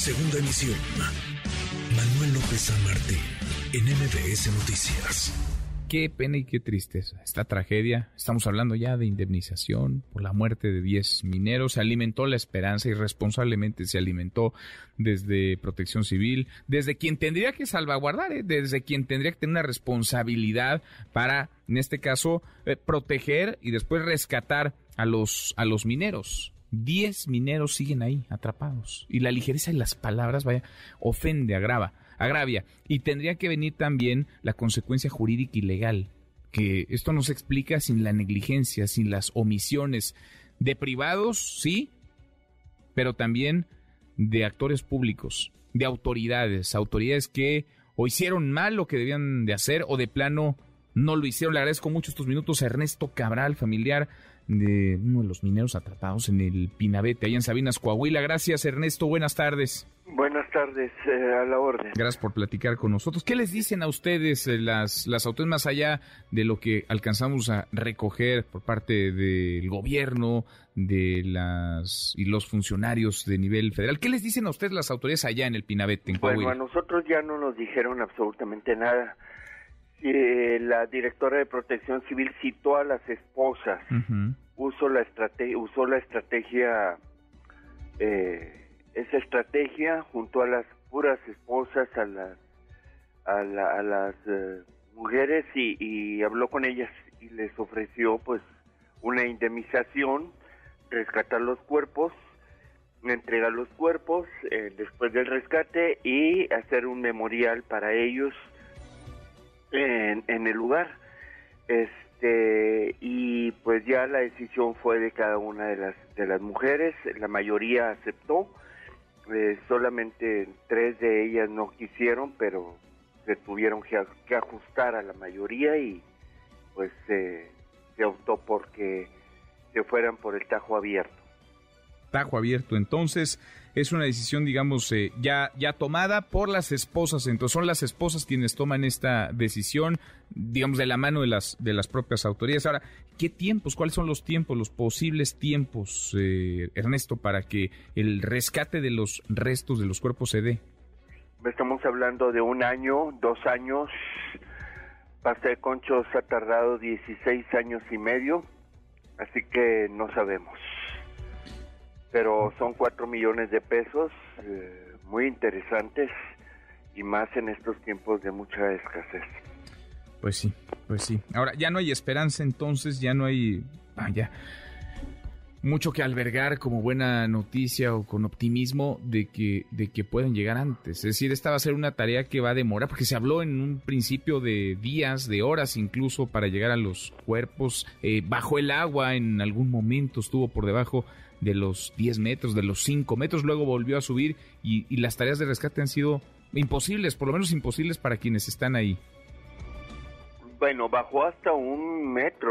Segunda emisión. Manuel López San Martín, en MBS Noticias. Qué pena y qué tristeza. Esta tragedia, estamos hablando ya de indemnización por la muerte de 10 mineros. Se alimentó la esperanza y responsablemente se alimentó desde Protección Civil, desde quien tendría que salvaguardar, ¿eh? desde quien tendría que tener una responsabilidad para, en este caso, eh, proteger y después rescatar a los, a los mineros. Diez mineros siguen ahí, atrapados. Y la ligereza de las palabras, vaya, ofende, agrava, agravia. Y tendría que venir también la consecuencia jurídica y legal. Que esto no se explica sin la negligencia, sin las omisiones de privados, sí, pero también de actores públicos, de autoridades, autoridades que o hicieron mal lo que debían de hacer o de plano no lo hicieron. Le agradezco mucho estos minutos a Ernesto Cabral, familiar de uno de los mineros atrapados en el Pinabete, allá en Sabinas, Coahuila. Gracias, Ernesto. Buenas tardes. Buenas tardes, eh, a la orden. Gracias por platicar con nosotros. ¿Qué les dicen a ustedes eh, las, las autoridades más allá de lo que alcanzamos a recoger por parte del gobierno, de las y los funcionarios de nivel federal? ¿Qué les dicen a ustedes las autoridades allá en el Pinabete, en Coahuila? Bueno, a nosotros ya no nos dijeron absolutamente nada. Eh, la directora de Protección Civil citó a las esposas, usó la estrategia, usó la estrategia, eh, esa estrategia junto a las puras esposas, a las, a, las eh, mujeres y, habló con ellas y les ofreció pues una indemnización, rescatar los cuerpos, entregar los cuerpos después del rescate y hacer un memorial para ellos en, en el lugar. Este, y pues ya la decisión fue de cada una de las, de las mujeres, la mayoría aceptó, eh, solamente tres de ellas no quisieron, pero se tuvieron que, ajustar a la mayoría y pues se optó porque se fueran por el tajo abierto tajo abierto. Entonces, es una decisión, digamos, eh, ya, ya tomada por las esposas. Entonces, son las esposas quienes toman esta decisión, digamos, de la mano de las, de las propias autoridades. Ahora, ¿qué tiempos? ¿Cuáles son los tiempos, los posibles tiempos, eh, Ernesto, para que el rescate de los restos de los cuerpos se dé? Estamos hablando de un año, dos años. Pasta de Conchos ha tardado 16 años y medio, así que no sabemos pero son cuatro millones de pesos eh, muy interesantes y más en estos tiempos de mucha escasez. Pues sí, pues sí. Ahora, ya no hay esperanza entonces, ya no hay... Ah, ya mucho que albergar como buena noticia o con optimismo de que, de que pueden llegar antes. Es decir, esta va a ser una tarea que va a demorar, porque se habló en un principio de días, de horas incluso, para llegar a los cuerpos. Eh, bajo el agua en algún momento estuvo por debajo de los 10 metros, de los 5 metros, luego volvió a subir y, y las tareas de rescate han sido imposibles, por lo menos imposibles para quienes están ahí. Bueno, bajó hasta un metro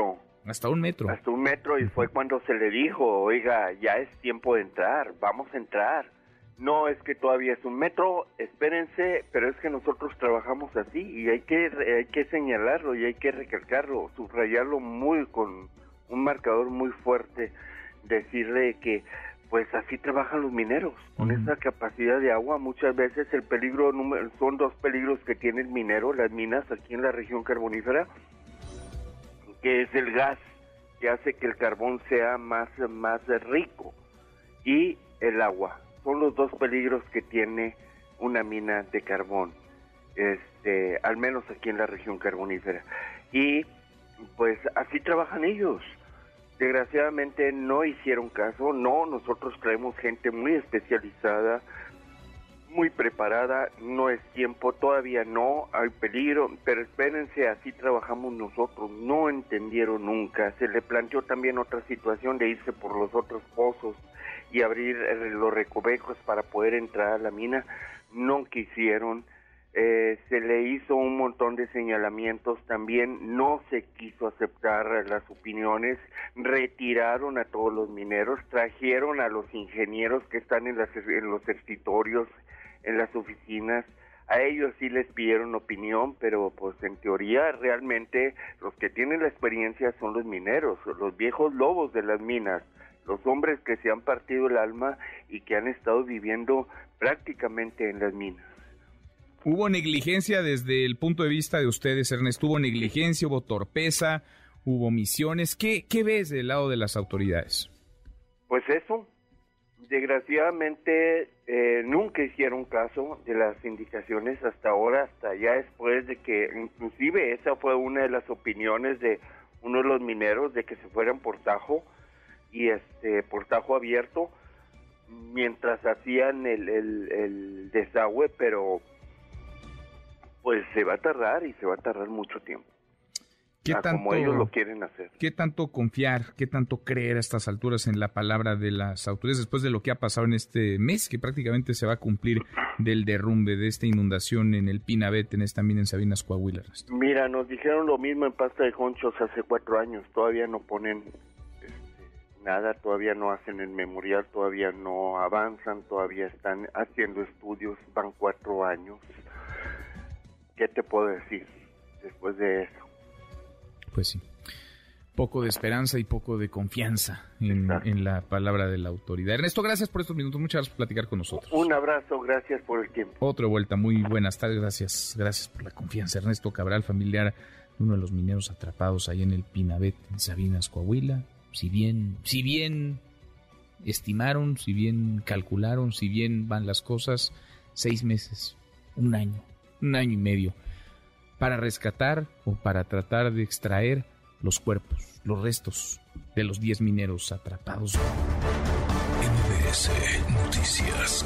hasta un metro. Hasta un metro y fue cuando se le dijo, oiga, ya es tiempo de entrar, vamos a entrar. No es que todavía es un metro, espérense, pero es que nosotros trabajamos así y hay que, hay que señalarlo y hay que recalcarlo, subrayarlo muy con un marcador muy fuerte, decirle que pues así trabajan los mineros, con esa capacidad de agua. Muchas veces el peligro, son dos peligros que tiene el minero, las minas aquí en la región carbonífera, que es el gas que hace que el carbón sea más, más rico y el agua. Son los dos peligros que tiene una mina de carbón, este, al menos aquí en la región carbonífera. Y pues así trabajan ellos. Desgraciadamente no hicieron caso, no, nosotros traemos gente muy especializada, muy preparada, no es tiempo, todavía no, hay peligro, pero espérense, así trabajamos nosotros, no entendieron nunca, se le planteó también otra situación de irse por los otros pozos y abrir eh, los recovecos para poder entrar a la mina, no quisieron, eh, se le hizo un montón de señalamientos también, no se quiso aceptar las opiniones, retiraron a todos los mineros, trajeron a los ingenieros que están en, las, en los escritorios, en las oficinas. A ellos sí les pidieron opinión, pero pues en teoría realmente los que tienen la experiencia son los mineros, los viejos lobos de las minas, los hombres que se han partido el alma y que han estado viviendo prácticamente en las minas. ¿Hubo negligencia desde el punto de vista de ustedes, Ernesto? ¿Hubo negligencia, hubo torpeza, hubo misiones? ¿Qué, qué ves del lado de las autoridades? Pues eso, desgraciadamente eh, nunca hicieron caso de las indicaciones hasta ahora, hasta ya después de que, inclusive esa fue una de las opiniones de uno de los mineros de que se fueran por Tajo y este por Tajo abierto mientras hacían el, el desagüe, pero pues se va a tardar y se va a tardar mucho tiempo. ¿Qué tanto, como ellos lo quieren hacer. ¿Qué tanto confiar, qué tanto creer a estas alturas en la palabra de las autoridades después de lo que ha pasado en este mes, que prácticamente se va a cumplir del derrumbe de esta inundación en el Pinabet, en esta mina en Sabinas, Coahuila? Mira, nos dijeron lo mismo en Pasta de Conchos hace cuatro años, todavía no ponen este, nada, todavía no hacen el memorial, todavía no avanzan, todavía están haciendo estudios, van cuatro años. ¿Qué te puedo decir después de eso? Pues sí, poco de esperanza y poco de confianza en, la palabra de la autoridad. Ernesto, gracias por estos minutos, muchas gracias por platicar con nosotros. Un abrazo, gracias por el tiempo. Otra vuelta, muy buenas tardes, gracias, gracias por la confianza. Ernesto Cabral, familiar de uno de los mineros atrapados ahí en el Pinabet, en Sabinas, Coahuila. Si bien, si bien estimaron, si bien calcularon, si bien van las cosas, seis meses, un año, un año y medio para rescatar o para tratar de extraer los cuerpos, los restos de los 10 mineros atrapados. Noticias.